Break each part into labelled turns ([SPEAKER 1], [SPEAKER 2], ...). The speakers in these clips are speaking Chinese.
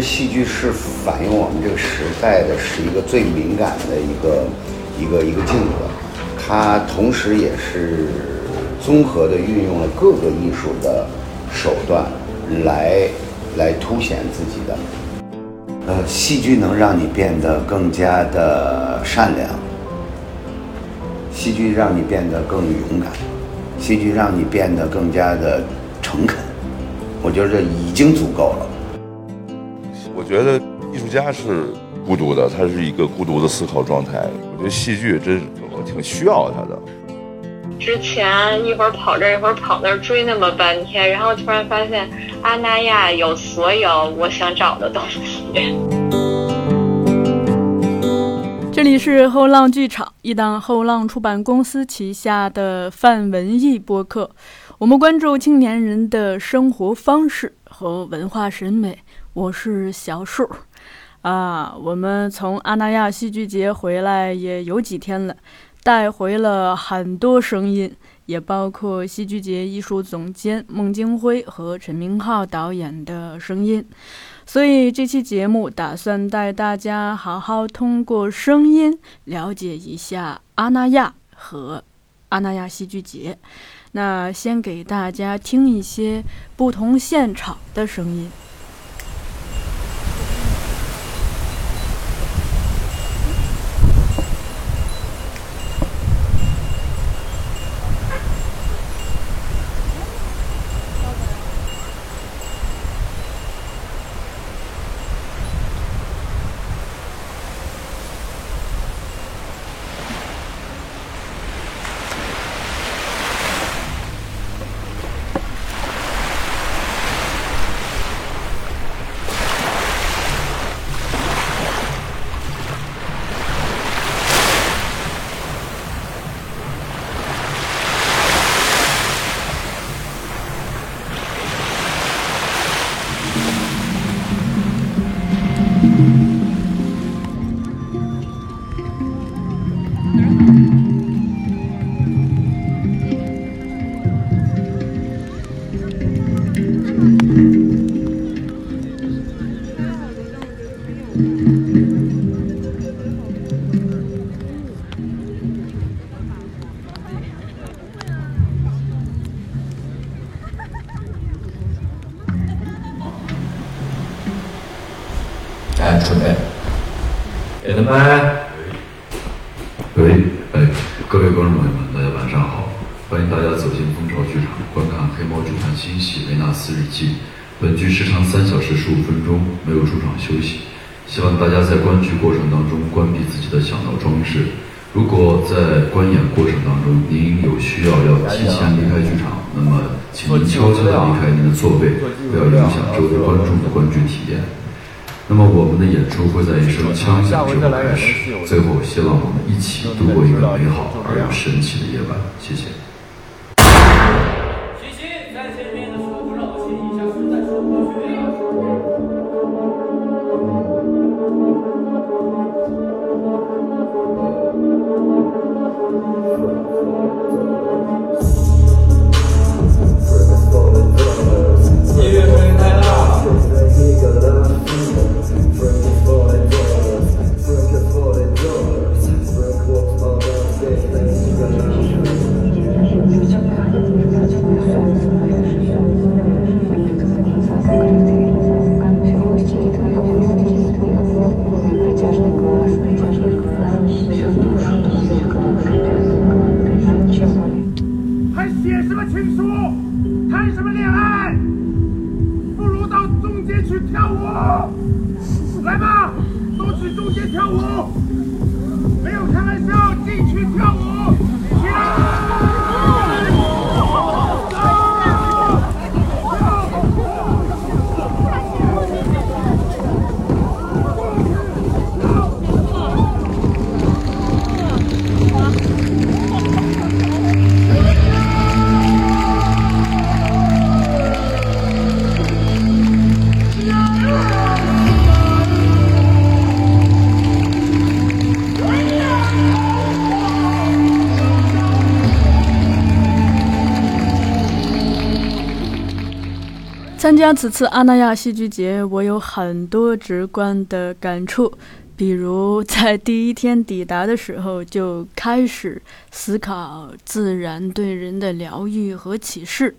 [SPEAKER 1] 戏剧是反映我们这个时代的，是一个最敏感的一个一个一个镜子。它同时也是综合的运用了各个艺术的手段来来凸显自己的。呃，戏剧能让你变得更加的善良，戏剧让你变得更勇敢，戏剧让你变得更加的诚恳。我觉得这已经足够了。
[SPEAKER 2] 我觉得艺术家是孤独的，他是一个孤独的思考状态。我觉得戏剧真我挺需要他的。
[SPEAKER 3] 之前一会儿跑这一会儿跑那儿追那么半天，然后突然发现阿那亚有所有我想找的东西。
[SPEAKER 4] 这里是后浪剧场，一档后浪出版公司旗下的泛文艺播客。我们关注青年人的生活方式和文化审美。我是小树，啊，我们从阿那亚戏剧节回来也有几天了。带回了很多声音，也包括戏剧节艺术总监孟京辉和陈明浩导演的声音。所以这期节目打算带大家好好通过声音了解一下阿那亚和阿那亚戏剧节。那先给大家听一些不同现场的声音。
[SPEAKER 5] 那么我们的演出会在一声枪响之后开始，最后希望我们一起度过一个美好而又神奇的夜晚。谢谢。
[SPEAKER 4] 此次阿那亚戏剧节，我有很多直观的感触。比如在第一天抵达的时候，就开始思考自然对人的疗愈和启示。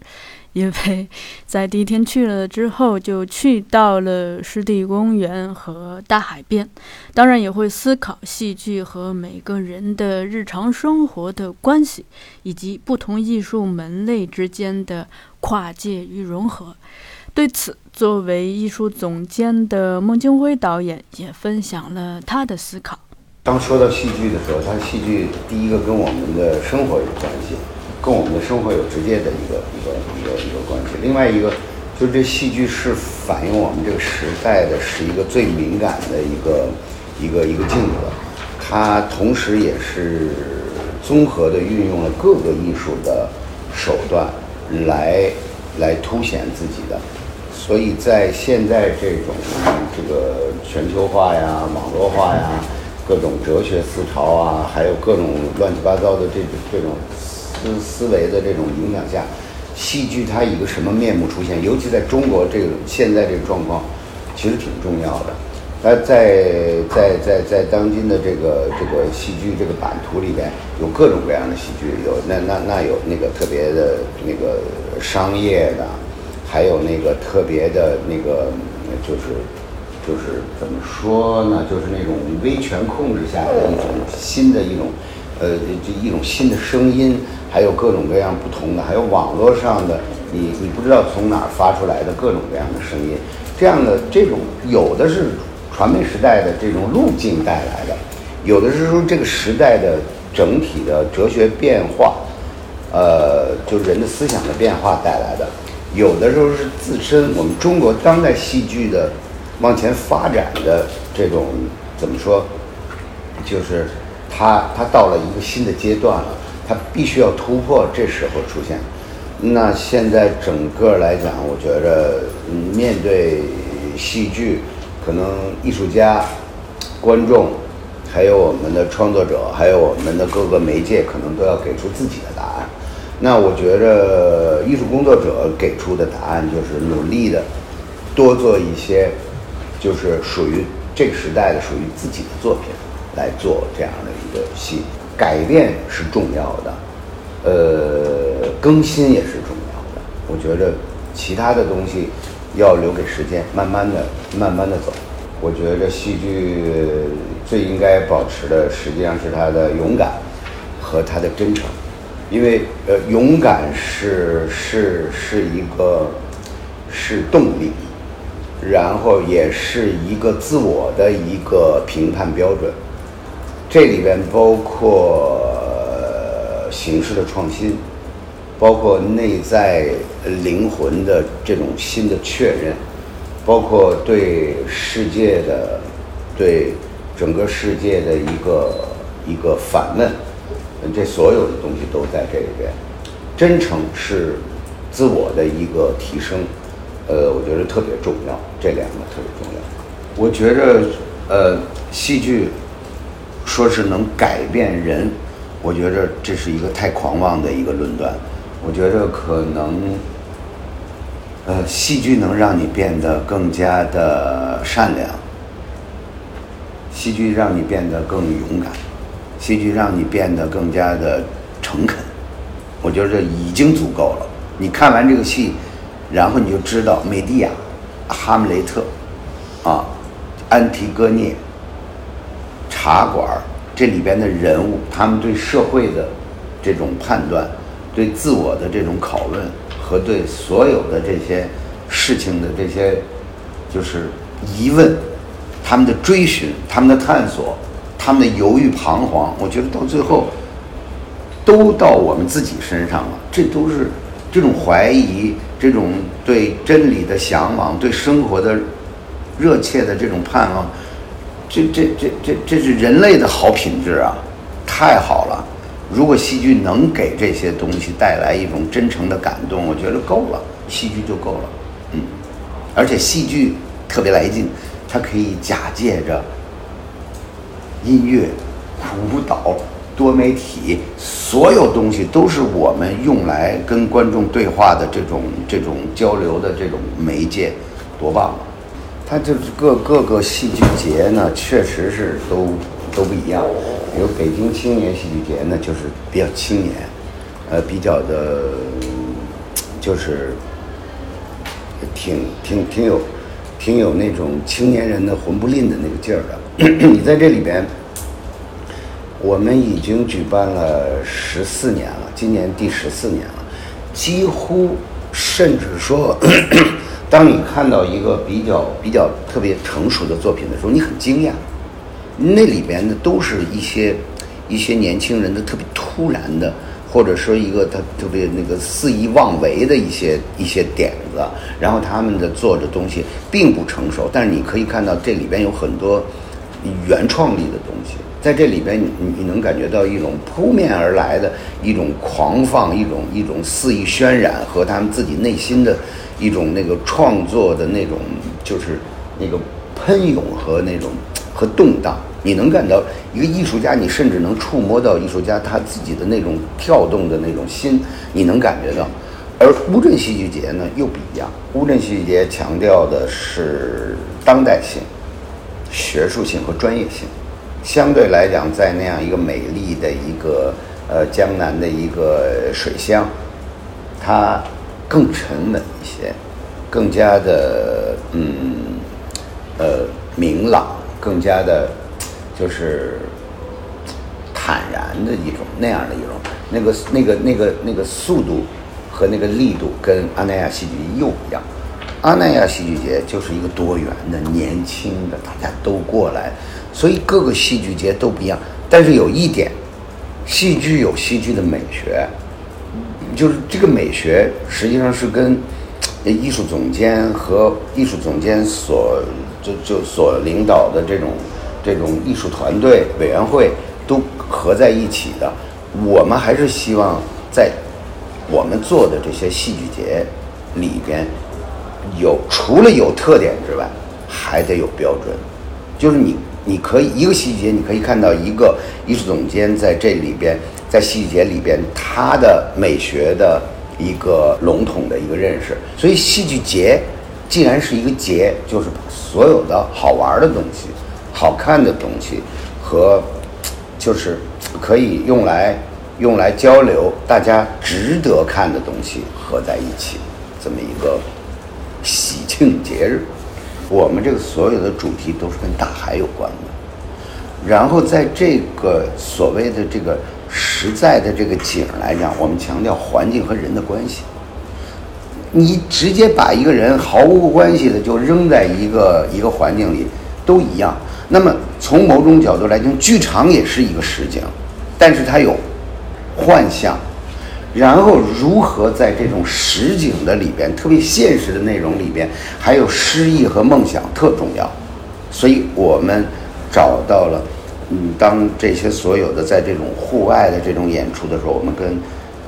[SPEAKER 4] 因为在第一天去了之后，就去到了湿地公园和大海边，当然也会思考戏剧和每个人的日常生活的关系，以及不同艺术门类之间的跨界与融合。对此，作为艺术总监的孟京辉导演也分享了他的思考。
[SPEAKER 1] 当说到戏剧的时候，它戏剧第一个跟我们的生活有关系。跟我们的生活有直接的一个一个一个一个关系。另外一个，就是这戏剧是反映我们这个时代的，是一个最敏感的一个一个一个镜子。它同时也是综合的运用了各个艺术的手段来来凸显自己的。所以在现在这种这个全球化呀、网络化呀、各种哲学思潮啊，还有各种乱七八糟的这种这种。思思维的这种影响下，戏剧它以一个什么面目出现？尤其在中国这个现在这个状况，其实挺重要的。那在在在在当今的这个这个戏剧这个版图里边，有各种各样的戏剧，有那那那有那个特别的那个商业的，还有那个特别的那个就是就是怎么说呢？就是那种威权控制下的一种新的一种呃这一种新的声音。还有各种各样不同的，还有网络上的，你你不知道从哪儿发出来的各种各样的声音，这样的这种有的是传媒时代的这种路径带来的，有的是说这个时代的整体的哲学变化，呃，就人的思想的变化带来的，有的时候是自身我们中国当代戏剧的往前发展的这种怎么说，就是它它到了一个新的阶段了。它必须要突破，这时候出现。那现在整个来讲，我觉着面对戏剧，可能艺术家、观众，还有我们的创作者，还有我们的各个媒介，可能都要给出自己的。那我觉着艺术工作者给出的答案就是努力的多做一些，就是属于这个时代的、属于自己的作品来做这样的一个戏。改变是重要的，呃，更新也是重要的。我觉着其他的东西要留给时间，慢慢的、慢慢的走。我觉得戏剧最应该保持的，实际上是它的勇敢和它的真诚，因为呃，勇敢是是是一个是动力，然后也是一个自我的一个评判标准。这里边包括形式的创新，包括内在灵魂的这种新的确认，包括对世界的、对整个世界的一个一个反问，这所有的东西都在这里边。真诚是自我的一个提升，呃，我觉得特别重要，这两个特别重要。我觉着，呃，戏剧。说是能改变人，我觉着这是一个太狂妄的一个论断。我觉着可能，呃，戏剧能让你变得更加的善良，戏剧让你变得更勇敢，戏剧让你变得更加的诚恳。我觉得这已经足够了。你看完这个戏，然后你就知道美蒂亚、哈姆雷特，啊，安提戈涅。茶馆这里边的人物，他们对社会的这种判断，对自我的这种拷问，和对所有的这些事情的这些就是疑问，他们的追寻，他们的探索，他们的犹豫彷徨，我觉得到最后都到我们自己身上了。这都是这种怀疑，这种对真理的向往，对生活的热切的这种盼望。这这这这这是人类的好品质啊，太好了！如果戏剧能给这些东西带来一种真诚的感动，我觉得够了，戏剧就够了。嗯，而且戏剧特别来劲，它可以假借着音乐、舞蹈、多媒体，所有东西都是我们用来跟观众对话的这种这种交流的这种媒介，多棒啊！它就是各各个戏剧节呢，确实是都都不一样。比如北京青年戏剧节呢，就是比较青年，呃，比较的，就是挺挺挺有挺有那种青年人的魂不吝的那个劲儿的。你在这里边。我们已经举办了十四年了，今年第十四年了，几乎甚至说，当你看到一个比较比较特别成熟的作品的时候，你很惊讶，那里边的都是一些一些年轻人的特别突然的，或者说一个他特别那个肆意妄为的一些一些点子，然后他们的做的东西并不成熟，但是你可以看到这里边有很多原创力的东西。在这里边，你你能感觉到一种扑面而来的一种狂放，一种一种肆意渲染和他们自己内心的一种那个创作的那种，就是那个喷涌和那种和动荡。你能感到一个艺术家，你甚至能触摸到艺术家他自己的那种跳动的那种心，你能感觉到。而乌镇戏剧节呢又不一样，乌镇戏剧节强调的是当代性、学术性和专业性。相对来讲，在那样一个美丽的一个呃江南的一个水乡，它更沉稳一些，更加的嗯呃明朗，更加的，就是坦然的一种那样的一种那个那个那个那个速度和那个力度，跟阿那亚戏剧又不一样。阿那亚戏剧节就是一个多元的、年轻的，大家都过来。所以各个戏剧节都不一样，但是有一点，戏剧有戏剧的美学，就是这个美学实际上是跟艺术总监和艺术总监所就就所领导的这种这种艺术团队委员会都合在一起的。我们还是希望在我们做的这些戏剧节里边，有除了有特点之外，还得有标准，就是你。你可以一个细节，你可以看到一个艺术总监在这里边，在戏剧节里边，他的美学的一个笼统的一个认识。所以戏剧节既然是一个节，就是所有的好玩的东西、好看的东西和就是可以用来用来交流、大家值得看的东西合在一起，这么一个庆节日。我们这个所有的主题都是跟大海有关的，然后在这个所谓的这个实在的这个景来讲，我们强调环境和人的关系。你直接把一个人毫无关系的就扔在一个一个环境里，都一样。那么从某种角度来讲，剧场也是一个实景，但是它有幻象。然后如何在这种实景的里边，特别现实的内容里边，还有诗意和梦想特重要。所以我们找到了，嗯，当这些所有的在这种户外的这种演出的时候，我们跟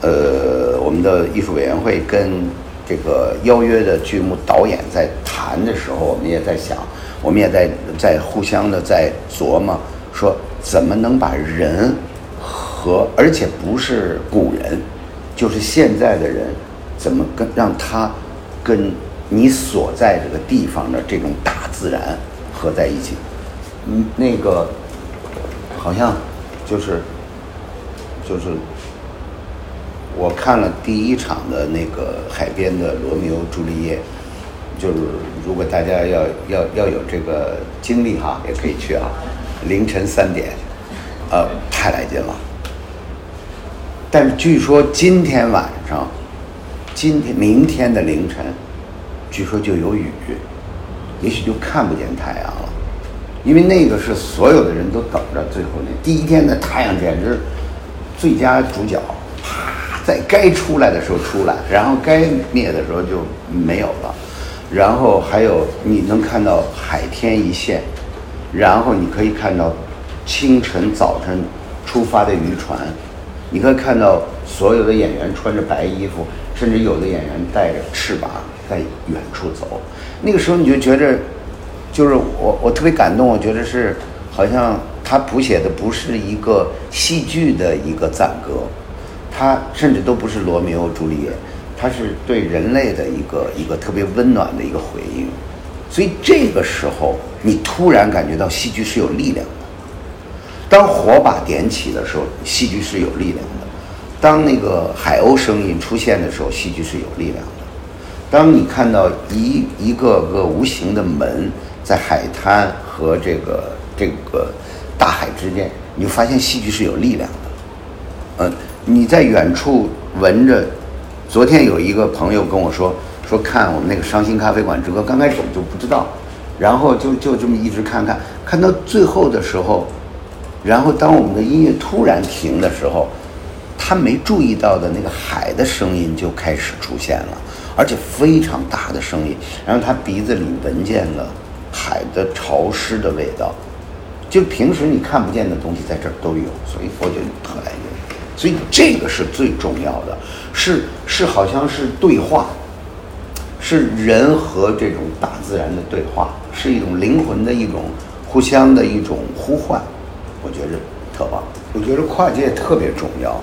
[SPEAKER 1] 呃我们的艺术委员会跟这个邀约的剧目导演在谈的时候，我们也在想，我们也在在互相的在琢磨，说怎么能把人和而且不是古人。就是现在的人，怎么跟让他跟你所在这个地方的这种大自然合在一起？嗯，那个好像就是就是我看了第一场的那个海边的《罗密欧朱丽叶》，就是如果大家要要要有这个经历哈，也可以去啊，凌晨三点，呃，太来劲了。但是据说今天晚上，今天明天的凌晨，据说就有雨，也许就看不见太阳了，因为那个是所有的人都等着最后那第一天的太阳简直最佳主角，啪，在该出来的时候出来，然后该灭的时候就没有了，然后还有你能看到海天一线，然后你可以看到清晨早晨出发的渔船。你可以看到所有的演员穿着白衣服，甚至有的演员带着翅膀在远处走。那个时候你就觉着，就是我我特别感动，我觉得是好像他。谱写的不是一个戏剧的一个赞歌，他甚至都不是罗密欧朱丽叶，他是对人类的一个一个特别温暖的一个回应。所以这个时候，你突然感觉到戏剧是有力量的。当火把点起的时候，戏剧是有力量的；当那个海鸥声音出现的时候，戏剧是有力量的。当你看到一一个个无形的门在海滩和这个这个大海之间，你就发现戏剧是有力量的。嗯，你在远处闻着，昨天有一个朋友跟我说。说看我们那个伤心咖啡馆之歌，刚开始我就不知道，然后就就这么一直看看，看到最后的时候，然后当我们的音乐突然停的时候，他没注意到的那个海的声音就开始出现了，而且非常大的声音，然后他鼻子里闻见了海的潮湿的味道，就平时你看不见的东西在这儿都有，所以我觉得特来劲，所以这个是最重要的，是是好像是对话。是人和这种大自然的对话，是一种灵魂的一种互相的一种呼唤，着特棒。我觉得跨界特别重要，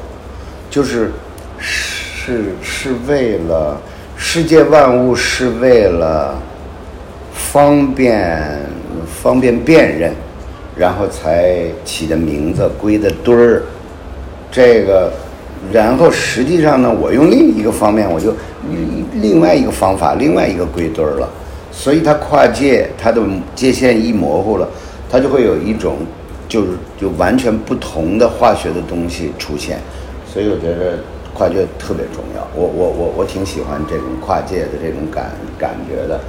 [SPEAKER 1] 就是是是为了世界万物，是为了方便方便辨认，然后才起的名字归的堆儿，这个。然后实际上呢，我用另一个方面，我就另外一个方法，另外一个归堆儿了。所以它跨界，它的界限一模糊了，它就会有一种就是就完全不同的化学的东西出现。所以我觉得跨界特别重要。我我我我挺喜欢这种跨界的这种感感觉的。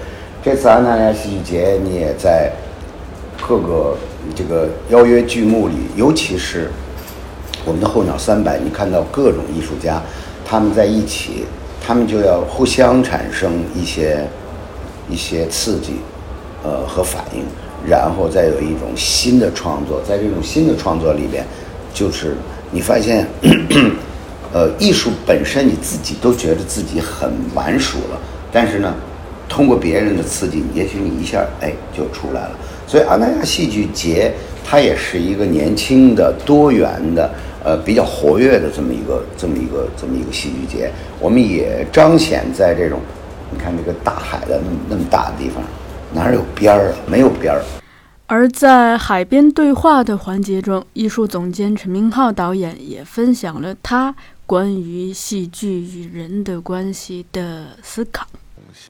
[SPEAKER 1] 这次安那亚戏剧节，你也在各个这个邀约剧目里，尤其是。我们的候鸟三百，你看到各种艺术家，他们在一起，他们就要互相产生一些一些刺激，呃和反应，然后再有一种新的创作，在这种新的创作里边，就是你发现，呃，艺术本身你自己都觉得自己很完熟了，但是呢，通过别人的刺激，也许你一下哎就出来了。所以阿那亚戏剧节它也是一个年轻的、多元的。呃，比较活跃的这么一个、这么一个、这么一个戏剧节，我们也彰显在这种，你看这个大海的那么那么大的地方，哪有边儿啊？没有边儿。
[SPEAKER 4] 而在海边对话的环节中，艺术总监陈明浩导演也分享了他关于戏剧与人的关系的思考。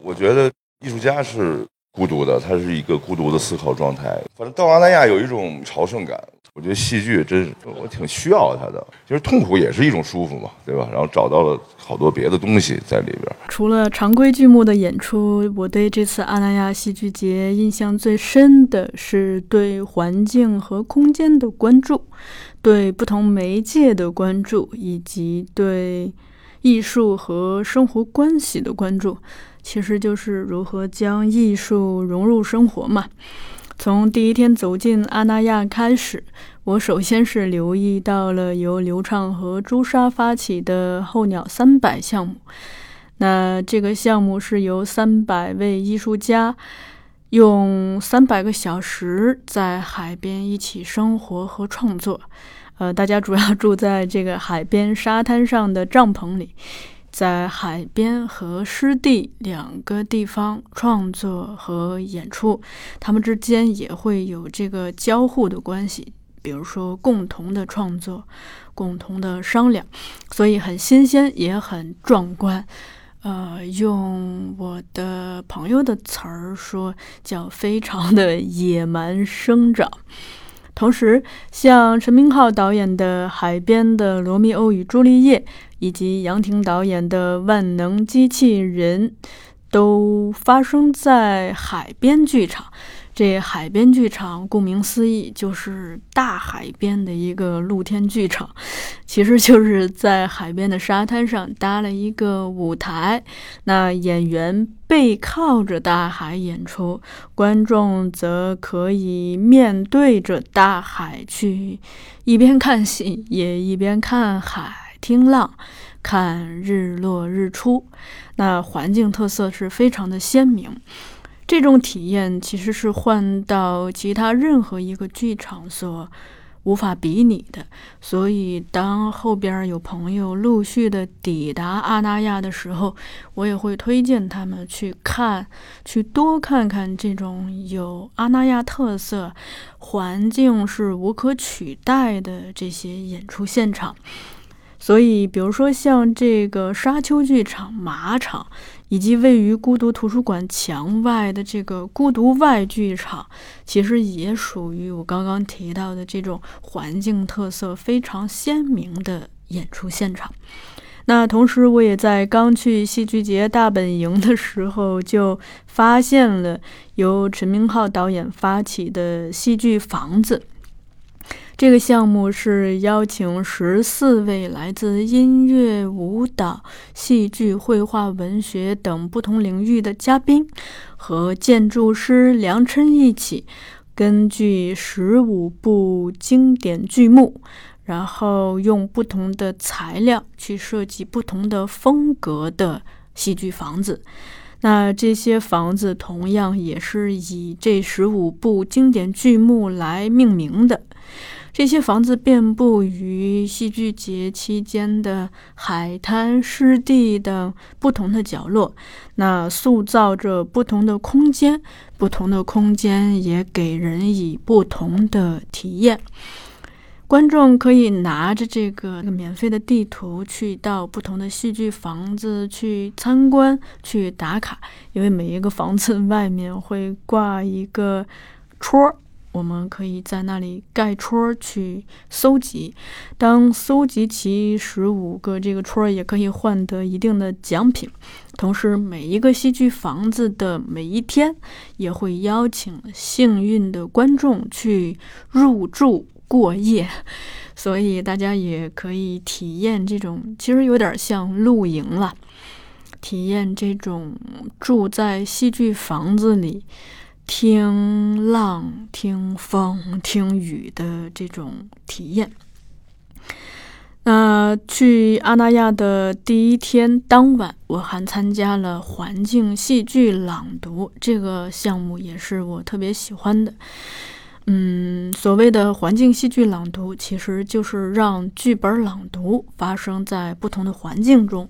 [SPEAKER 2] 我觉得艺术家是孤独的，他是一个孤独的思考状态。反正到阿那亚有一种朝圣感。我觉得戏剧真是我挺需要它的，其实痛苦也是一种舒服嘛，对吧？然后找到了好多别的东西在里边。
[SPEAKER 4] 除了常规剧目的演出，我对这次阿那亚戏剧节印象最深的是对环境和空间的关注，对不同媒介的关注，以及对艺术和生活关系的关注。其实就是如何将艺术融入生活嘛。从第一天走进阿那亚开始，我首先是留意到了由刘畅和朱砂发起的“候鸟三百”项目。那这个项目是由三百位艺术家用三百个小时在海边一起生活和创作。呃，大家主要住在这个海边沙滩上的帐篷里。在海边和湿地两个地方创作和演出，他们之间也会有这个交互的关系，比如说共同的创作、共同的商量，所以很新鲜也很壮观。呃，用我的朋友的词儿说，叫非常的野蛮生长。同时，像陈明昊导演的《海边的罗密欧与朱丽叶》。以及杨婷导演的《万能机器人》都发生在海边剧场。这海边剧场顾名思义就是大海边的一个露天剧场，其实就是在海边的沙滩上搭了一个舞台。那演员背靠着大海演出，观众则可以面对着大海去一边看戏，也一边看海。听浪，看日落日出，那环境特色是非常的鲜明。这种体验其实是换到其他任何一个剧场所无法比拟的。所以，当后边有朋友陆续的抵达阿那亚的时候，我也会推荐他们去看，去多看看这种有阿那亚特色、环境是无可取代的这些演出现场。所以，比如说像这个沙丘剧场、马场，以及位于孤独图书馆墙外的这个孤独外剧场，其实也属于我刚刚提到的这种环境特色非常鲜明的演出现场。那同时，我也在刚去戏剧节大本营的时候，就发现了由陈明昊导演发起的戏剧房子。这个项目是邀请十四位来自音乐、舞蹈、戏剧、绘画、文学等不同领域的嘉宾，和建筑师梁琛一起，根据十五部经典剧目，然后用不同的材料去设计不同的风格的戏剧房子。那这些房子同样也是以这十五部经典剧目来命名的。这些房子遍布于戏剧节期间的海滩、湿地等不同的角落，那塑造着不同的空间，不同的空间也给人以不同的体验。观众可以拿着这个免费的地图去到不同的戏剧房子去参观、去打卡，因为每一个房子外面会挂一个戳儿。我们可以在那里盖戳去搜集，当搜集齐十五个这个戳，也可以换得一定的奖品。同时，每一个戏剧房子的每一天，也会邀请幸运的观众去入住过夜，所以大家也可以体验这种，其实有点像露营了，体验这种住在戏剧房子里。听浪、听风、听雨的这种体验。那去阿那亚的第一天当晚，我还参加了环境戏剧朗读这个项目，也是我特别喜欢的。嗯，所谓的环境戏剧朗读，其实就是让剧本朗读发生在不同的环境中，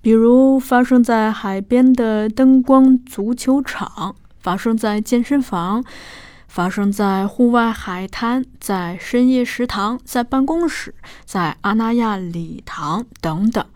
[SPEAKER 4] 比如发生在海边的灯光足球场。发生在健身房，发生在户外海滩，在深夜食堂，在办公室，在阿那亚礼堂等等。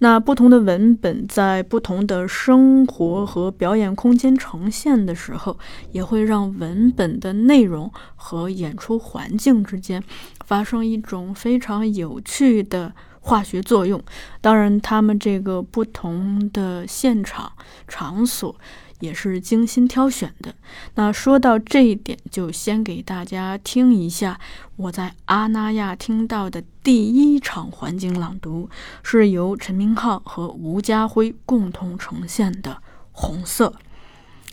[SPEAKER 4] 那不同的文本在不同的生活和表演空间呈现的时候，也会让文本的内容和演出环境之间发生一种非常有趣的化学作用。当然，他们这个不同的现场场所。也是精心挑选的。那说到这一点，就先给大家听一下我在阿那亚听到的第一场环境朗读，是由陈明昊和吴家辉共同呈现的《红色》。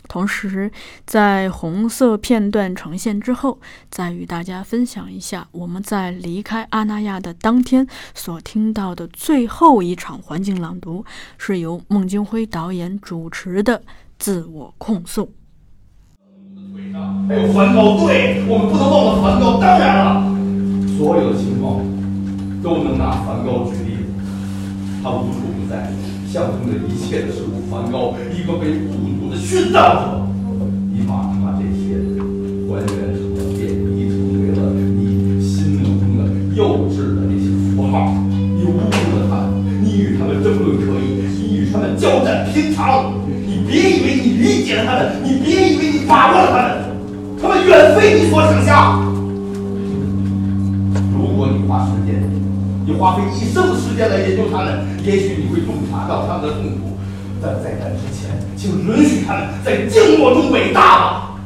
[SPEAKER 4] 同时，在红色片段呈现之后，再与大家分享一下我们在离开阿那亚的当天所听到的最后一场环境朗读，是由孟京辉导演主持的。自我控诉。
[SPEAKER 6] 还有梵高，对我们不能忘了梵高。当然了，所有的情况都能拿梵高举例子。他无处不在，象征着一切的事物。梵高，一个被孤独的殉道者，你马上把这些还原成了、变异成为了你心目中的幼稚的那些符号。你侮辱了他，你与他们争论可以，你与他们交战平常。你别以为你理解了他们，你别以为你把握了他们，他们远非你所想象。如果你花时间，你花费一生的时间来研究他们，也许你会洞察到他们的痛苦。但在那之前，请允许他们在静默中伟大吧。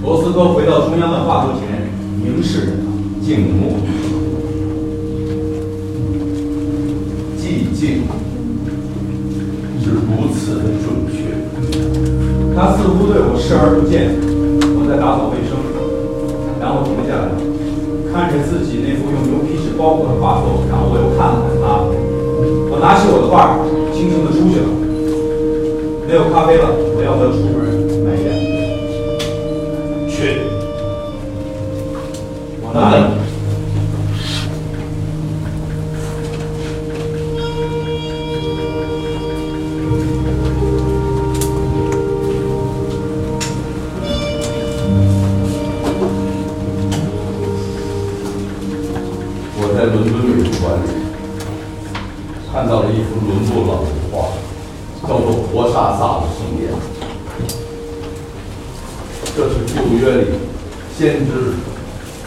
[SPEAKER 7] 罗斯科回到中央的画作前，凝视着他，静默。寂静。是如此的准确，他似乎对我视而不见。我在打扫卫生，然后停下来，看着自己那幅用牛皮纸包裹的画作，然后我又看了看他。我拿起我的画，轻轻的出去了。没有咖啡了，我要不要出门买一点？
[SPEAKER 6] 去。
[SPEAKER 7] 我呢？
[SPEAKER 6] 敦美术馆里看到了一幅伦勃朗的画，叫做《活沙萨的盛宴》。这是旧约里先知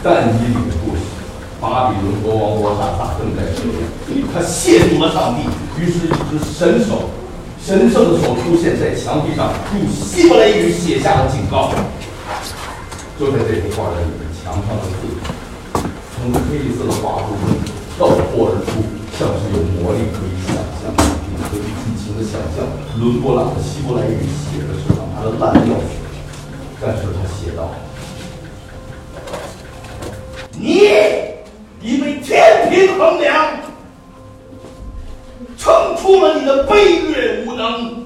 [SPEAKER 6] 但以理的故事。巴比伦国王波沙萨正在盛宴，他亵渎了上帝，于是，一只神手、神圣的手出现在墙壁上，用希伯来语写下了警告。就在这幅画的里面，墙上的字从黑色的画布中倒破而出，像是有魔力可以想象，你可以尽情的想象。伦勃朗的希伯来语写的是让他的烂掉，但是他写道：“你已被天平衡量，称出了你的卑劣无能。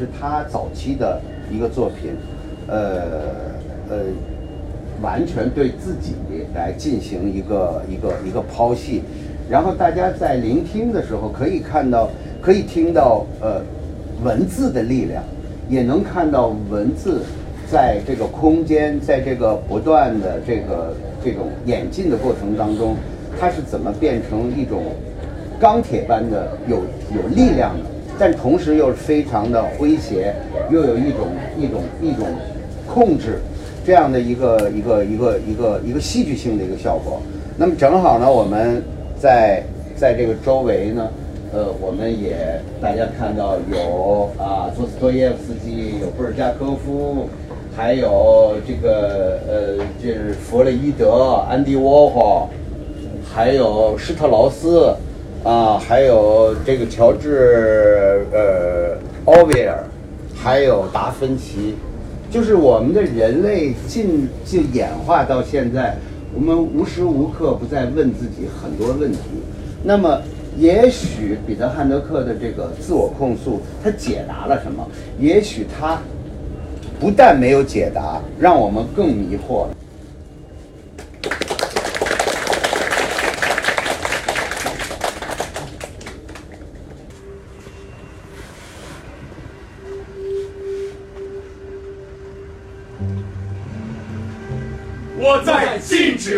[SPEAKER 6] 是
[SPEAKER 1] 他早期的一个作品，呃呃，完全对自己来进行一个一个一个剖析，然后大家在聆听的时候可以看到，可以听到呃文字的力量，也能看到文字在这个空间，在这个不断的这个这种演进的过程当中，它是怎么变成一种钢铁般的有有力量的，但同时又是非常的诙谐，又有一种一种一种控制。这样的一个一个一个一个一个戏剧性的一个效果。那么正好呢，我们在在这个周围呢，呃，我们也大家看到有啊，佐斯托耶夫斯基，有布尔加科夫，还有这个呃，就是弗洛伊德、安迪沃霍，还有施特劳斯，啊，还有这个乔治呃奥威尔，还有达芬奇。就是我们的人类进就演化到现在，我们无时无刻不在问自己很多问题。那么，也许彼得汉德克的这个自我控诉，他解答了什么？也许他不但没有解答，让我们更迷惑了。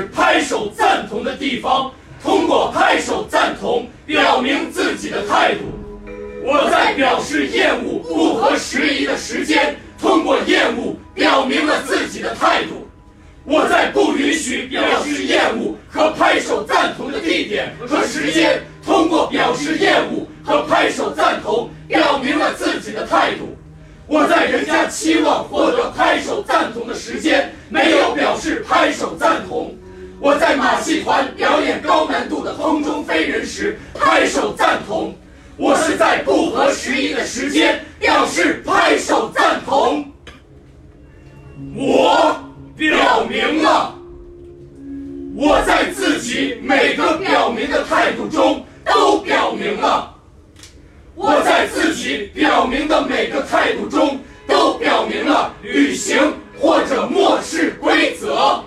[SPEAKER 8] 拍手赞同的地方，通过拍手赞同表明自己的态度；我在表示厌恶不合时宜的时间，通过厌恶表明了自己的态度；我在不允许表示厌恶和拍手赞同的地点和时间，通过表示厌恶和拍手赞同表明了自己的态度。我在人家期望获得拍手赞同的时间，没有表示拍手赞同；我在马戏团表演高难度的空中飞人时拍手赞同；我是在不合时宜的时间表示拍手赞同。我表明了，我在自己每个表明的态度中都表明了。我在自己表明的每个态度中，都表明了履行或者漠视规则。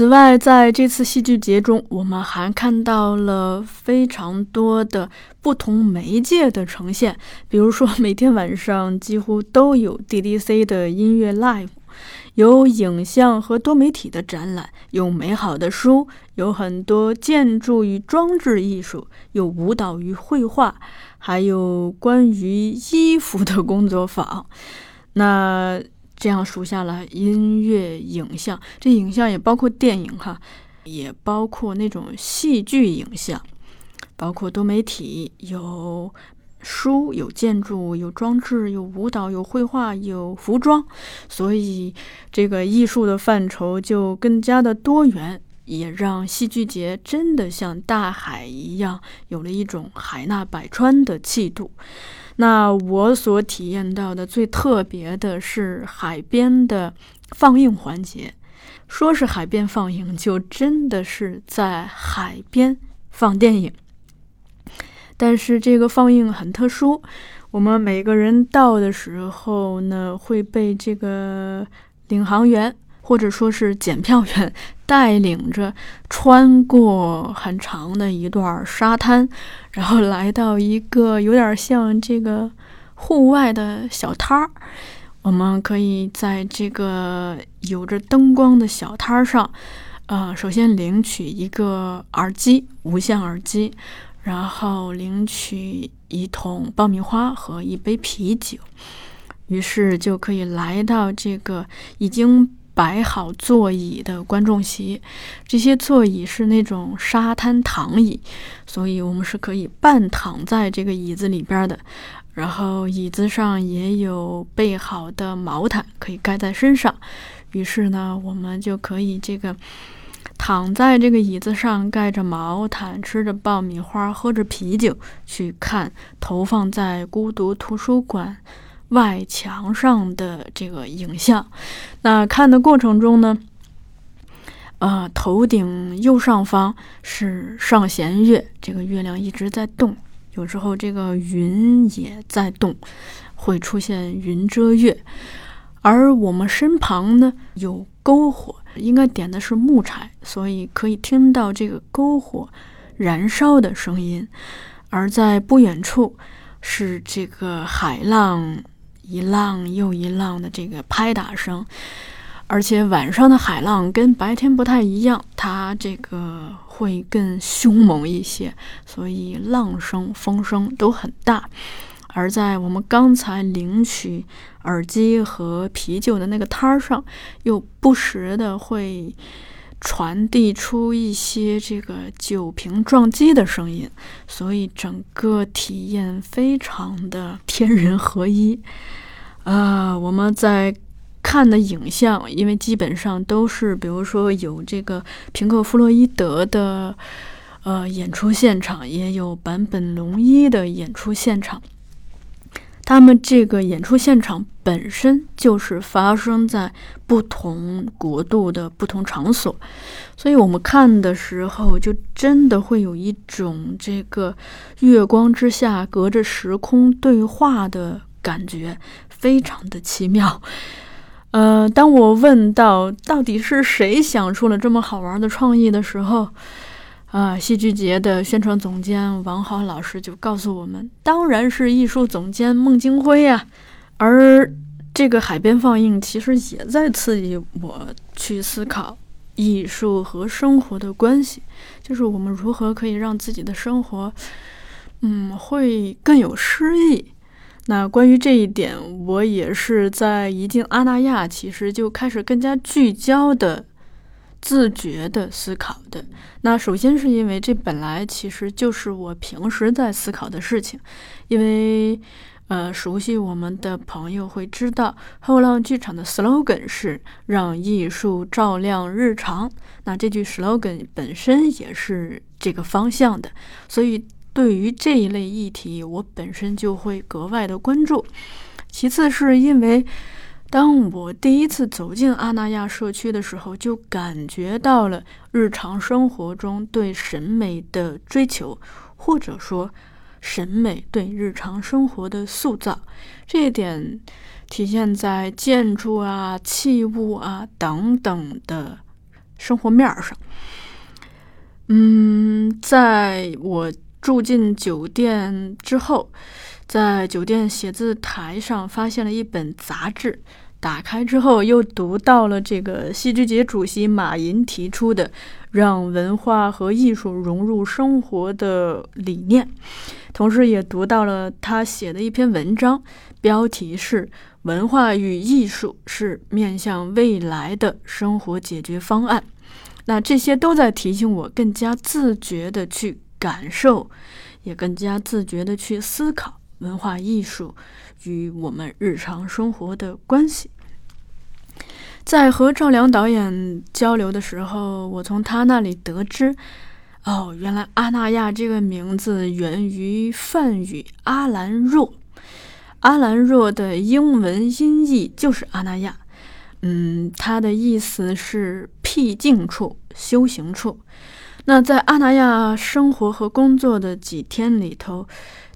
[SPEAKER 4] 此外，在这次戏剧节中，我们还看到了非常多的不同媒介的呈现。比如说，每天晚上几乎都有 DDC 的音乐 live，有影像和多媒体的展览，有美好的书，有很多建筑与装置艺术，有舞蹈与绘画，还有关于衣服的工作坊。那。这样数下来，音乐、影像，这影像也包括电影哈，也包括那种戏剧影像，包括多媒体，有书、有建筑、有装置、有舞蹈、有绘画、有服装，所以这个艺术的范畴就更加的多元，也让戏剧节真的像大海一样，有了一种海纳百川的气度。那我所体验到的最特别的是海边的放映环节。说是海边放映，就真的是在海边放电影。但是这个放映很特殊，我们每个人到的时候呢，会被这个领航员。或者说是检票员 带领着穿过很长的一段沙滩，然后来到一个有点像这个户外的小摊儿。我们可以在这个有着灯光的小摊上，呃，首先领取一个耳机，无线耳机，然后领取一桶爆米花和一杯啤酒，于是就可以来到这个已经。摆好座椅的观众席，这些座椅是那种沙滩躺椅，所以我们是可以半躺在这个椅子里边的。然后椅子上也有备好的毛毯可以盖在身上，于是呢，我们就可以这个躺在这个椅子上，盖着毛毯，吃着爆米花，喝着啤酒，去看投放在孤独图书馆。外墙上的这个影像，那看的过程中呢，呃，头顶右上方是上弦月，这个月亮一直在动，有时候这个云也在动，会出现云遮月。而我们身旁呢有篝火，应该点的是木柴，所以可以听到这个篝火燃烧的声音。而在不远处是这个海浪。一浪又一浪的这个拍打声，而且晚上的海浪跟白天不太一样，它这个会更凶猛一些，所以浪声、风声都很大。而在我们刚才领取耳机和啤酒的那个摊儿上，又不时的会传递出一些这个酒瓶撞击的声音，所以整个体验非常的天人合一。啊，我们在看的影像，因为基本上都是，比如说有这个平克·弗洛伊德的呃演出现场，也有坂本龙一的演出现场。他们这个演出现场本身就是发生在不同国度的不同场所，所以我们看的时候，就真的会有一种这个月光之下隔着时空对话的感觉。非常的奇妙，呃，当我问到到底是谁想出了这么好玩的创意的时候，啊，戏剧节的宣传总监王豪老师就告诉我们，当然是艺术总监孟京辉呀。而这个海边放映其实也在刺激我去思考艺术和生活的关系，就是我们如何可以让自己的生活，嗯，会更有诗意。那关于这一点，我也是在一进阿那亚，其实就开始更加聚焦的、自觉的思考的。那首先是因为这本来其实就是我平时在思考的事情，因为呃，熟悉我们的朋友会知道，后浪剧场的 slogan 是“让艺术照亮日常”。那这句 slogan 本身也是这个方向的，所以。对于这一类议题，我本身就会格外的关注。其次，是因为当我第一次走进阿那亚社区的时候，就感觉到了日常生活中对审美的追求，或者说审美对日常生活的塑造。这一点体现在建筑啊、器物啊等等的生活面上。嗯，在我。住进酒店之后，在酒店写字台上发现了一本杂志，打开之后又读到了这个戏剧节主席马寅提出的让文化和艺术融入生活的理念，同时也读到了他写的一篇文章，标题是《文化与艺术是面向未来的生活解决方案》。那这些都在提醒我更加自觉的去。感受，也更加自觉地去思考文化艺术与我们日常生活的关系。在和赵良导演交流的时候，我从他那里得知，哦，原来阿那亚这个名字源于梵语阿兰若，阿兰若的英文音译就是阿那亚，嗯，它的意思是僻静处、修行处。那在阿那亚生活和工作的几天里头，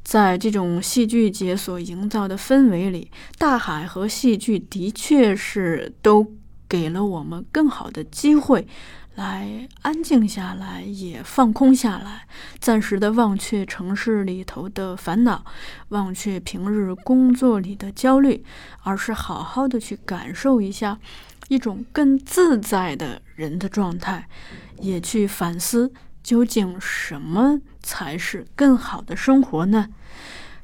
[SPEAKER 4] 在这种戏剧节所营造的氛围里，大海和戏剧的确是都给了我们更好的机会，来安静下来，也放空下来，暂时的忘却城市里头的烦恼，忘却平日工作里的焦虑，而是好好的去感受一下一种更自在的人的状态。也去反思，究竟什么才是更好的生活呢？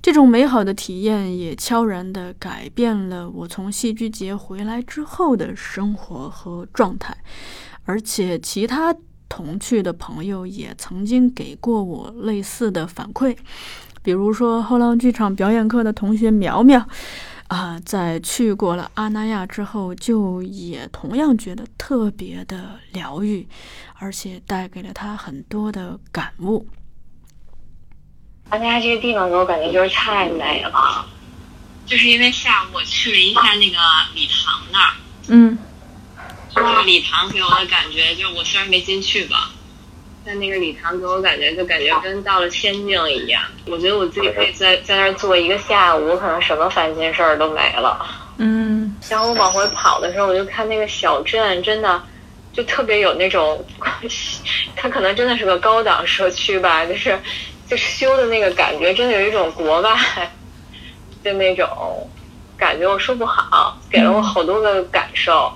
[SPEAKER 4] 这种美好的体验也悄然地改变了我从戏剧节回来之后的生活和状态，而且其他同去的朋友也曾经给过我类似的反馈，比如说后浪剧场表演课的同学苗苗，啊，在去过了阿那亚之后，就也同样觉得特别的疗愈，而且带给了他很多的感悟。
[SPEAKER 3] 阿那亚这个地方给我感觉就是太美了，就是因为下午我去了一下那个礼堂那儿，
[SPEAKER 4] 嗯，
[SPEAKER 3] 那个礼堂给我的感觉就是我虽然没进去吧，但那个礼堂给我感觉就感觉跟到了仙境一样。我觉得我自己可以在在那儿坐一个下午，可能什么烦心事儿都没了。
[SPEAKER 4] 嗯，
[SPEAKER 3] 然后我往回跑的时候，我就看那个小镇，真的就特别有那种，它可能真的是个高档社区吧，就是就修的那个感觉，真的有一种国外的那种感觉，我说不好，给了我好多个感受。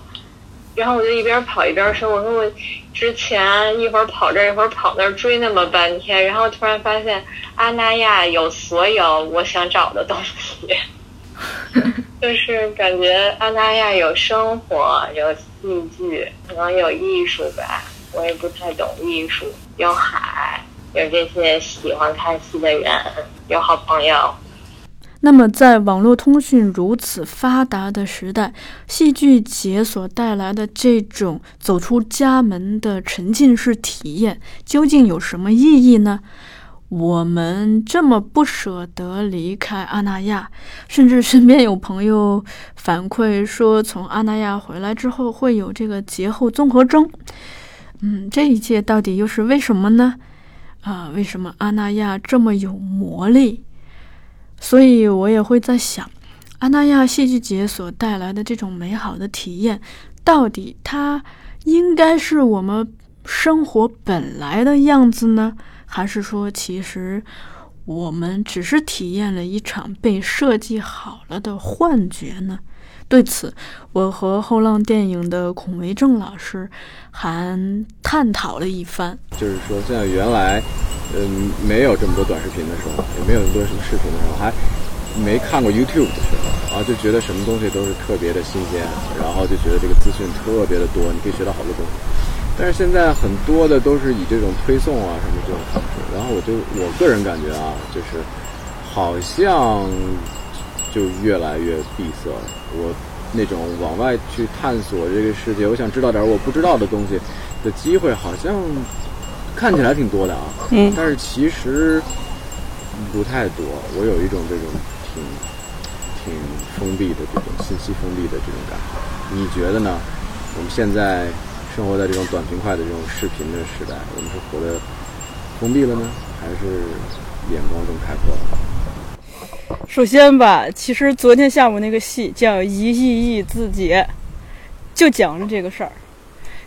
[SPEAKER 3] 然后我就一边跑一边说：“我说我之前一会儿跑这儿，一会儿跑那儿，追那么半天，然后突然发现阿那亚有所有我想找的东西，就是感觉阿那亚有生活，有戏剧，可能有艺术吧，我也不太懂艺术，有海，有这些喜欢看戏的人，有好朋友。”
[SPEAKER 4] 那么，在网络通讯如此发达的时代，戏剧节所带来的这种走出家门的沉浸式体验，究竟有什么意义呢？我们这么不舍得离开阿那亚，甚至身边有朋友反馈说，从阿那亚回来之后会有这个节后综合征。嗯，这一切到底又是为什么呢？啊，为什么阿那亚这么有魔力？所以我也会在想，阿那亚戏剧节所带来的这种美好的体验，到底它应该是我们生活本来的样子呢，还是说其实我们只是体验了一场被设计好了的幻觉呢？对此，我和后浪电影的孔维正老师还探讨了一番。
[SPEAKER 9] 就是说，像原来。嗯，没有这么多短视频的时候，也没有那么多什么视频的时候，还没看过 YouTube 的时候，啊，就觉得什么东西都是特别的新鲜，然后就觉得这个资讯特别的多，你可以学到好多东西。但是现在很多的都是以这种推送啊什么这种方式，然后我就我个人感觉啊，就是好像就越来越闭塞了。我那种往外去探索这个世界，我想知道点我不知道的东西的机会，好像。看起来挺多的啊，嗯，但是其实不太多。我有一种这种挺挺封闭的这种信息封闭的这种感觉。你觉得呢？我们现在生活在这种短平快的这种视频的时代，我们是活得封闭了呢，还是眼光更开阔了？
[SPEAKER 4] 首先吧，其实昨天下午那个戏叫《一亿亿字节》，就讲了这个事儿。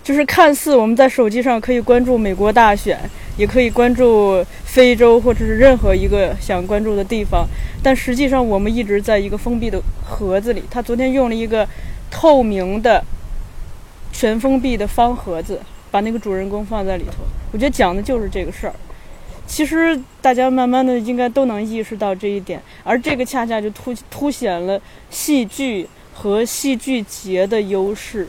[SPEAKER 4] 就是看似我们在手机上可以关注美国大选，也可以关注非洲或者是任何一个想关注的地方，但实际上我们一直在一个封闭的盒子里。他昨天用了一个透明的、全封闭的方盒子，把那个主人公放在里头。我觉得讲的就是这个事儿。其实大家慢慢的应该都能意识到这一点，而这个恰恰就凸凸显了戏剧和戏剧节的优势，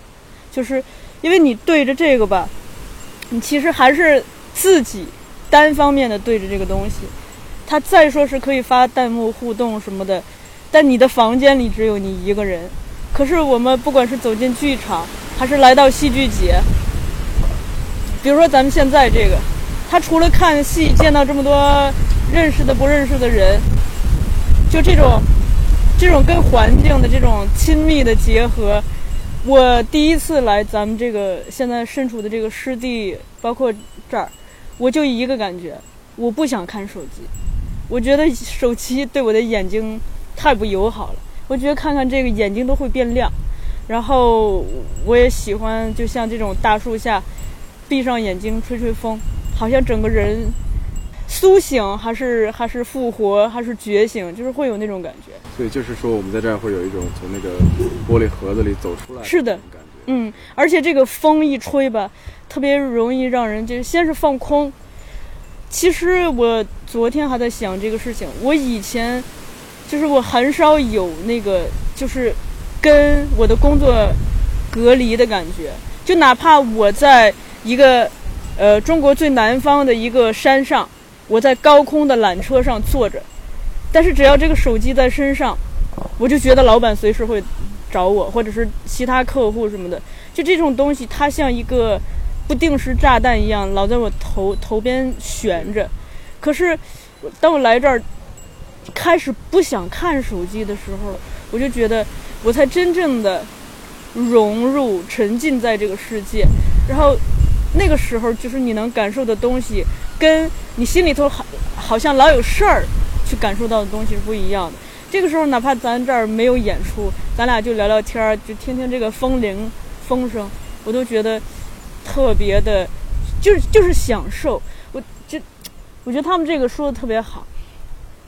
[SPEAKER 4] 就是。因为你对着这个吧，你其实还是自己单方面的对着这个东西。他再说是可以发弹幕互动什么的，但你的房间里只有你一个人。可是我们不管是走进剧场，还是来到戏剧节，比如说咱们现在这个，他除了看戏，见到这么多认识的、不认识的人，就这种这种跟环境的这种亲密的结合。我第一次来咱们这个现在身处的这个湿地，包括这儿，我就一个感觉，我不想看手机。我觉得手机对我的眼睛太不友好了。我觉得看看这个眼睛都会变亮。然后我也喜欢，就像这种大树下，闭上眼睛吹吹风，好像整个人。苏醒还是还是复活还是觉醒，就是会有那种感觉。
[SPEAKER 9] 所以就是说，我们在这儿会有一种从那个玻璃盒子里走出来
[SPEAKER 4] 是的
[SPEAKER 9] 感觉。
[SPEAKER 4] 嗯，而且这个风一吹吧，特别容易让人就是先是放空，
[SPEAKER 10] 其实我昨天还在想这个事情。我以前就是我很少有那个就是跟我的工作隔离的感觉，就哪怕我在一个呃中国最南方的一个山上，我在高空的缆车上坐着，但是只要这个手机在身上，我就觉得老板随时会找我，或者是其他客户什么的。就这种东西，它像一个。不定时炸弹一样，老在我头头边悬着。可是，当我来这儿开始不想看手机的时候，我就觉得我才真正的融入、沉浸在这个世界。然后，那个时候就是你能感受的东西，跟你心里头好好像老有事儿去感受到的东西是不一样的。这个时候，哪怕咱这儿没有演出，咱俩就聊聊天儿，就听听这个风铃、风声，我都觉得。特别的，就是 就是享受。我就我觉得他们这个说的特别好。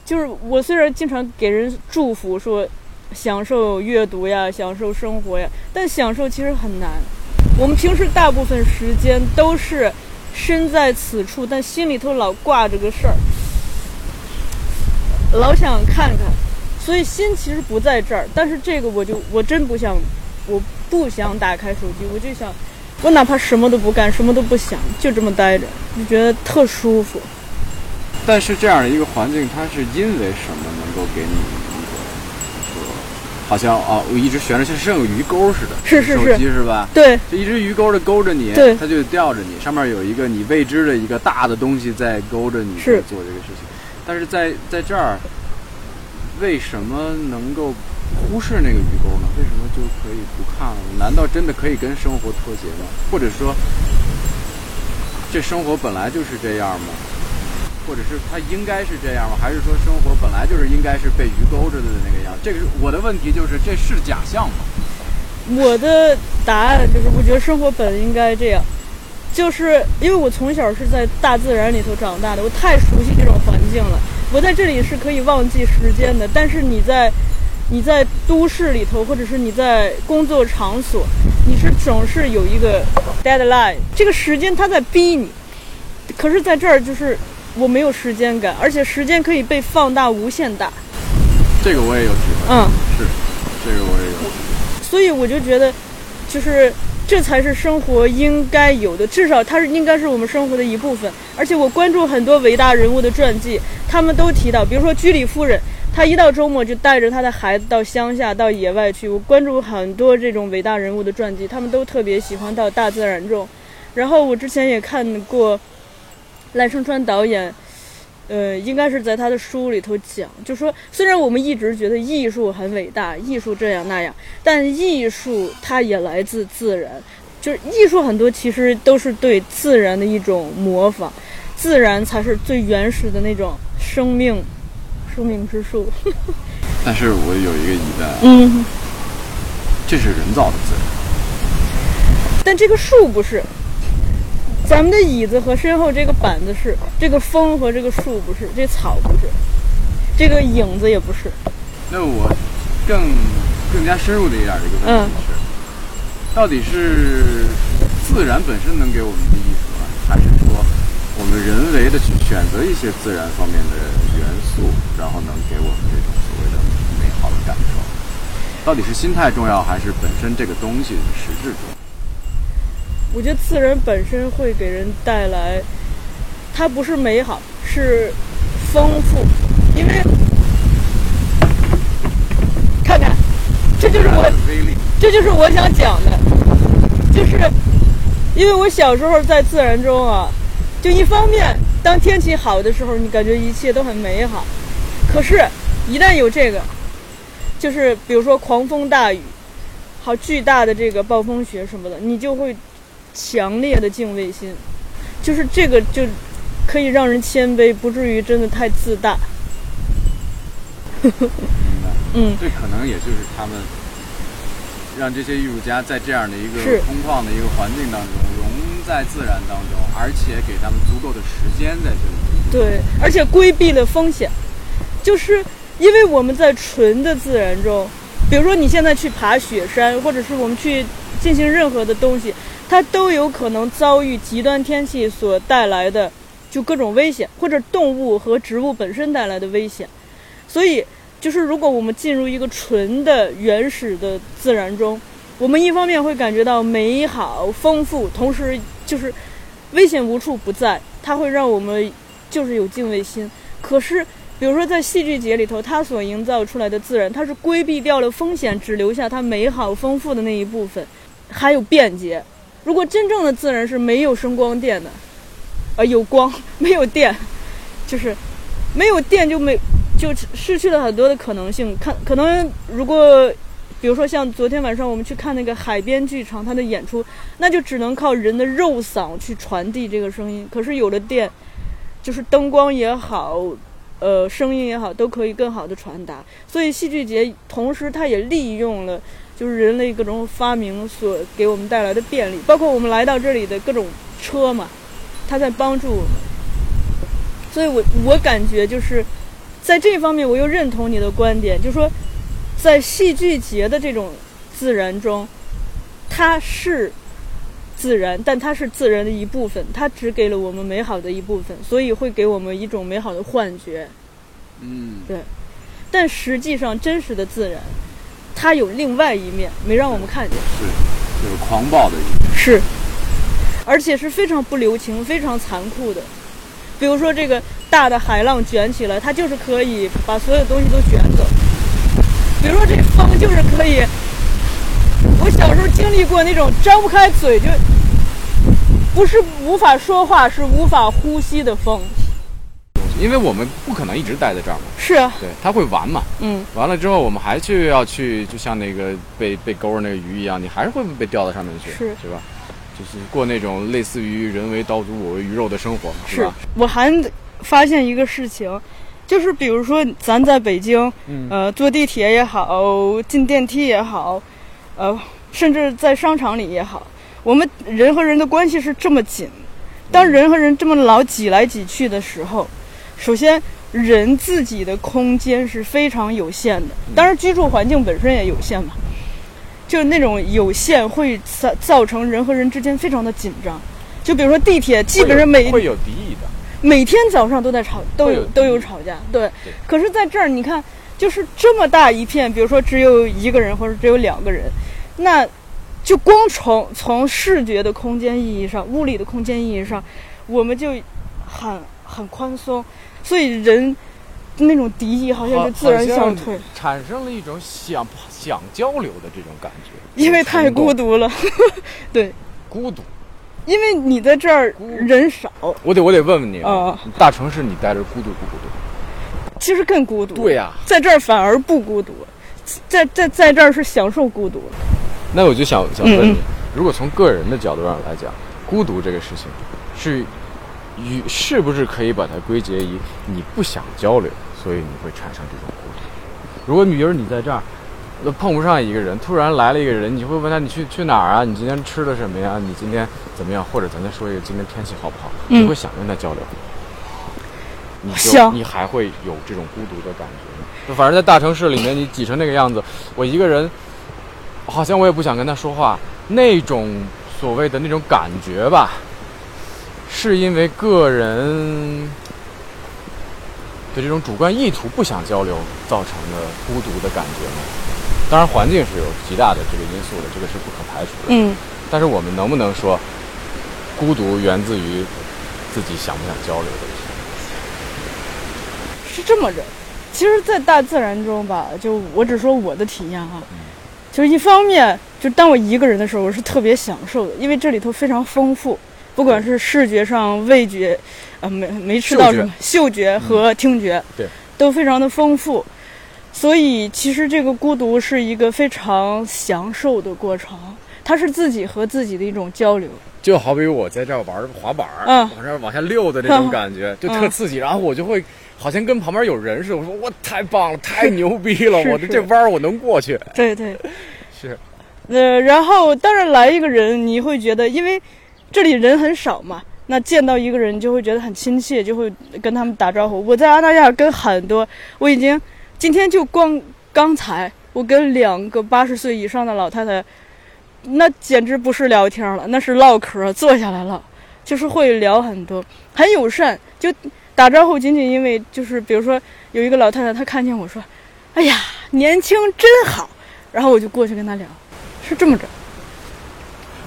[SPEAKER 10] 就是我虽然经常给人祝福说享受阅读呀，享受生活呀，但享受其实很难。我们平时大部分时间都是身在此处，但心里头老挂着个事儿，老想看看，所以心其实不在这儿。但是这个我就我真不想，我不想打开手机，我就想。我哪怕什么都不干，什么都不想，就这么待着，就觉得特舒服。
[SPEAKER 9] 但是这样的一个环境，它是因为什么能够给你，好像啊，我一直悬着，像像有鱼钩似的，
[SPEAKER 10] 是是是，
[SPEAKER 9] 手机是吧？
[SPEAKER 10] 对，
[SPEAKER 9] 就一只鱼钩的勾着你，
[SPEAKER 10] 对，
[SPEAKER 9] 它就吊着你，上面有一个你未知的一个大的东西在勾着你，
[SPEAKER 10] 是
[SPEAKER 9] 做这个事情。但是在在这儿，为什么能够？忽视那个鱼钩呢？为什么就可以不看了？难道真的可以跟生活脱节吗？或者说，这生活本来就是这样吗？或者是他应该是这样吗？还是说生活本来就是应该是被鱼勾着的那个样？这个是我的问题，就是这是假象吗？
[SPEAKER 10] 我的答案就是，我觉得生活本应该这样，就是因为我从小是在大自然里头长大的，我太熟悉这种环境了。我在这里是可以忘记时间的，但是你在。你在都市里头，或者是你在工作场所，你是总是有一个 deadline，这个时间它在逼你。可是在这儿，就是我没有时间感，而且时间可以被放大无限大。
[SPEAKER 9] 这个我也有体会。
[SPEAKER 10] 嗯，
[SPEAKER 9] 是，这个我也有。
[SPEAKER 10] 所以我就觉得，就是这才是生活应该有的，至少它是应该是我们生活的一部分。而且我关注很多伟大人物的传记，他们都提到，比如说居里夫人。她一到周末就带着她的孩子到乡下、到野外去。我关注很多这种伟大人物的传记，他们都特别喜欢到大自然中。然后我之前也看过赖声川导演，呃，应该是在他的书里头讲，就说虽然我们一直觉得艺术很伟大，艺术这样那样，但艺术它也来自自然，就是艺术很多其实都是对自然的一种模仿，自然才是最原始的那种生命。生命之树，
[SPEAKER 9] 但是我有一个疑问，
[SPEAKER 10] 嗯，
[SPEAKER 9] 这是人造的自然，
[SPEAKER 10] 但这个树不是，咱们的椅子和身后这个板子是，这个风和这个树不是，这草不是，这个影子也不是。
[SPEAKER 9] 那我更更加深入的一点的一个问题是，到底是自然本身能给我们的意思呢，还是说？我们人为的去选择一些自然方面的元素，然后能给我们这种所谓的美好的感受。到底是心态重要，还是本身这个东西实质重要？
[SPEAKER 10] 我觉得自然本身会给人带来，它不是美好，是丰富。因为看看，这就是我，这就是我想讲的，就是因为我小时候在自然中啊。就一方面，当天气好的时候，你感觉一切都很美好；可是，一旦有这个，就是比如说狂风大雨，好巨大的这个暴风雪什么的，你就会强烈的敬畏心，就是这个就可以让人谦卑，不至于真的太自大。
[SPEAKER 9] 明白。
[SPEAKER 10] 嗯，
[SPEAKER 9] 这可能也就是他们让这些艺术家在这样的一个空旷的一个环境当中融在自然当中。而且给他们足够的时间在这里。
[SPEAKER 10] 对，而且规避了风险，就是因为我们在纯的自然中，比如说你现在去爬雪山，或者是我们去进行任何的东西，它都有可能遭遇极端天气所带来的就各种危险，或者动物和植物本身带来的危险。所以，就是如果我们进入一个纯的原始的自然中，我们一方面会感觉到美好丰富，同时就是危险无处不在，它会让我们就是有敬畏心。可是，比如说在戏剧节里头，它所营造出来的自然，它是规避掉了风险，只留下它美好丰富的那一部分，还有便捷。如果真正的自然是没有声光电的，呃，有光 没有电，就是没有电就没就失去了很多的可能性。看，可能如果比如说像昨天晚上我们去看那个海边剧场，它的演出，那就只能靠人的肉嗓去传递这个声音。可是有了电，就是灯光也好，呃，声音也好，都可以更好的传达。所以戏剧节同时它也利用了。就是人类各种发明所给我们带来的便利，包括我们来到这里的各种车嘛，它在帮助我们。所以我我感觉就是在这方面，我又认同你的观点，就是说，在戏剧节的这种自然中，它是自然，但它是自然的一部分，它只给了我们美好的一部分，所以会给我们一种美好的幻觉。
[SPEAKER 9] 嗯，
[SPEAKER 10] 对。但实际上，真实的自然。它有另外一面没让我们看见，
[SPEAKER 9] 是，就是狂暴的一面，
[SPEAKER 10] 是，而且是非常不留情、非常残酷的。比如说这个大的海浪卷起来，它就是可以把所有东西都卷走。比如说这风就是可以，我小时候经历过那种张不开嘴就不是无法说话，是无法呼吸的风。
[SPEAKER 9] 因为我们不可能一直待在这儿嘛，
[SPEAKER 10] 是啊，
[SPEAKER 9] 对，他会玩嘛，
[SPEAKER 10] 嗯，
[SPEAKER 9] 完了之后我们还去要去，就像那个被被钩着那个鱼一样，你还是会被钓到上面去，
[SPEAKER 10] 是
[SPEAKER 9] 是吧？就是过那种类似于人为刀俎我为鱼肉的生活，
[SPEAKER 10] 是
[SPEAKER 9] 吧？
[SPEAKER 10] 我还发现一个事情，就是比如说咱在北京，呃，坐地铁也好，进电梯也好，呃，甚至在商场里也好，我们人和人的关系是这么紧，当人和人这么老挤来挤去的时候。首先，人自己的空间是非常有限的，当然居住环境本身也有限嘛。就是那种有限会造造成人和人之间非常的紧张。就比如说地铁，基本上每
[SPEAKER 9] 会有敌意的，
[SPEAKER 10] 每天早上都在吵，都有都有吵架。对，可是在这儿你看，就是这么大一片，比如说只有一个人或者只有两个人，那就光从从视觉的空间意义上、物理的空间意义上，我们就很很宽松。所以人那种敌意好像就自然消退，
[SPEAKER 9] 产生了一种想想交流的这种感觉。
[SPEAKER 10] 因为太孤独了，对，
[SPEAKER 9] 孤独。
[SPEAKER 10] 因为你在这儿人少。
[SPEAKER 9] 我得我得问问你啊，大城市你待着孤独不孤独？
[SPEAKER 10] 其实更孤独。
[SPEAKER 9] 对呀，
[SPEAKER 10] 在这儿反而不孤独，在在在这儿是享受孤独。
[SPEAKER 9] 那我就想想问你，如果从个人的角度上来讲，孤独这个事情是？与是不是可以把它归结于你不想交流，所以你会产生这种孤独？如果女儿你在这儿，那碰不上一个人，突然来了一个人，你会问他你去去哪儿啊？你今天吃的什么呀？你今天怎么样？或者咱再说一个今天天气好不好？你会想跟他交流？你就你还会有这种孤独的感觉吗？就反正在大城市里面，你挤成那个样子，我一个人，好像我也不想跟他说话，那种所谓的那种感觉吧。是因为个人的这种主观意图不想交流造成的孤独的感觉吗？当然，环境是有极大的这个因素的，这个是不可排除的。
[SPEAKER 10] 嗯。
[SPEAKER 9] 但是我们能不能说，孤独源自于自己想不想交流的？
[SPEAKER 10] 是这么着。其实，在大自然中吧，就我只说我的体验哈，就是一方面，就当我一个人的时候，我是特别享受的，因为这里头非常丰富。不管是视觉上、味觉，啊，没没吃到什么，嗅觉和听觉，
[SPEAKER 9] 对，
[SPEAKER 10] 都非常的丰富，所以其实这个孤独是一个非常享受的过程，它是自己和自己的一种交流。
[SPEAKER 9] 就好比我在这儿玩滑板，
[SPEAKER 10] 嗯，
[SPEAKER 9] 往这儿往下溜的那种感觉，就特刺激。然后我就会好像跟旁边有人似的，我说我太棒了，太牛逼了，我的这弯我能过去。
[SPEAKER 10] 对对，
[SPEAKER 9] 是。
[SPEAKER 10] 呃，然后当然来一个人，你会觉得因为。这里人很少嘛，那见到一个人就会觉得很亲切，就会跟他们打招呼。我在阿那亚跟很多，我已经今天就光刚才我跟两个八十岁以上的老太太，那简直不是聊天了，那是唠嗑，坐下来了，就是会聊很多，很友善，就打招呼仅仅因为就是比如说有一个老太太，她看见我说：“哎呀，年轻真好。”然后我就过去跟她聊，是这么着。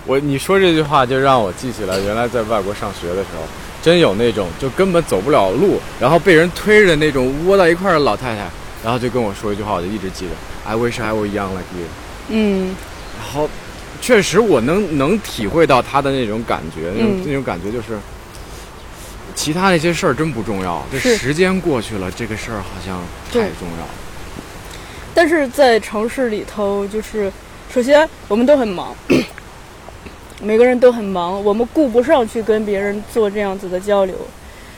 [SPEAKER 9] 我你说这句话就让我记起来，原来在外国上学的时候，真有那种就根本走不了路，然后被人推着那种窝到一块儿的老太太，然后就跟我说一句话，我就一直记得：“I wish I were young like you。”
[SPEAKER 10] 嗯，
[SPEAKER 9] 然后确实我能能体会到她的那种感觉，那种、
[SPEAKER 10] 嗯
[SPEAKER 9] 那种感觉就是，其他那些事儿真不重要，这时间过去了，这个事儿好像太重要了。
[SPEAKER 10] 但是在城市里头，就是首先我们都很忙，每个人都很忙，我们顾不上去跟别人做这样子的交流。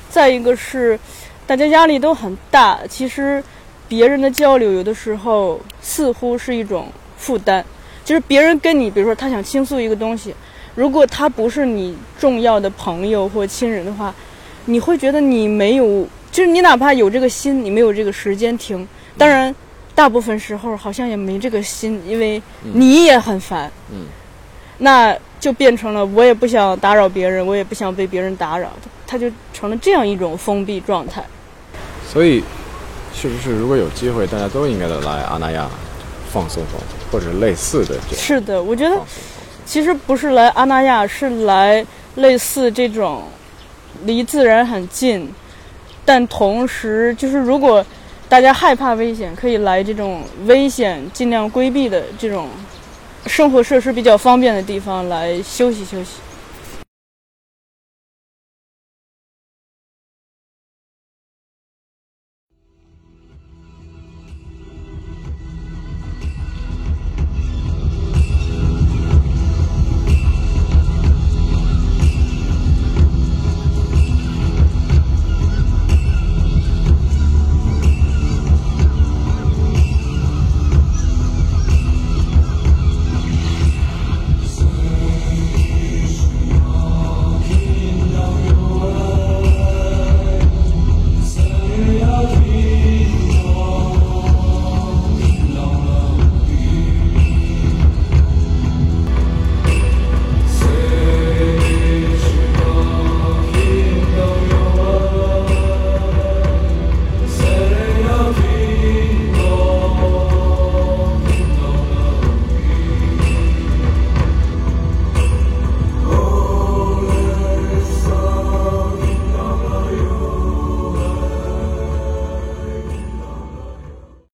[SPEAKER 10] 再一个是，大家压力都很大，其实别人的交流有的时候似乎是一种负担，就是别人跟你，比如说他想倾诉一个东西，如果他不是你重要的朋友或亲人的话，你会觉得你没有，就是你哪怕有这个心，你没有这个时间听。当然，大部分时候好像也没这个心，因为你也很烦。
[SPEAKER 9] 嗯，
[SPEAKER 10] 那就变成了我也不想打扰别人，我也不想被别人打扰，它就成了这样一种封闭状态。
[SPEAKER 9] 所以，是不是如果有机会，大家都应该的来阿那亚放松放松，或者类似的这种
[SPEAKER 10] 是的，我觉得其实不是来阿那亚，是来类似这种离自然很近，但同时就是如果大家害怕危险，可以来这种危险尽量规避的这种生活设施比较方便的地方来休息休息。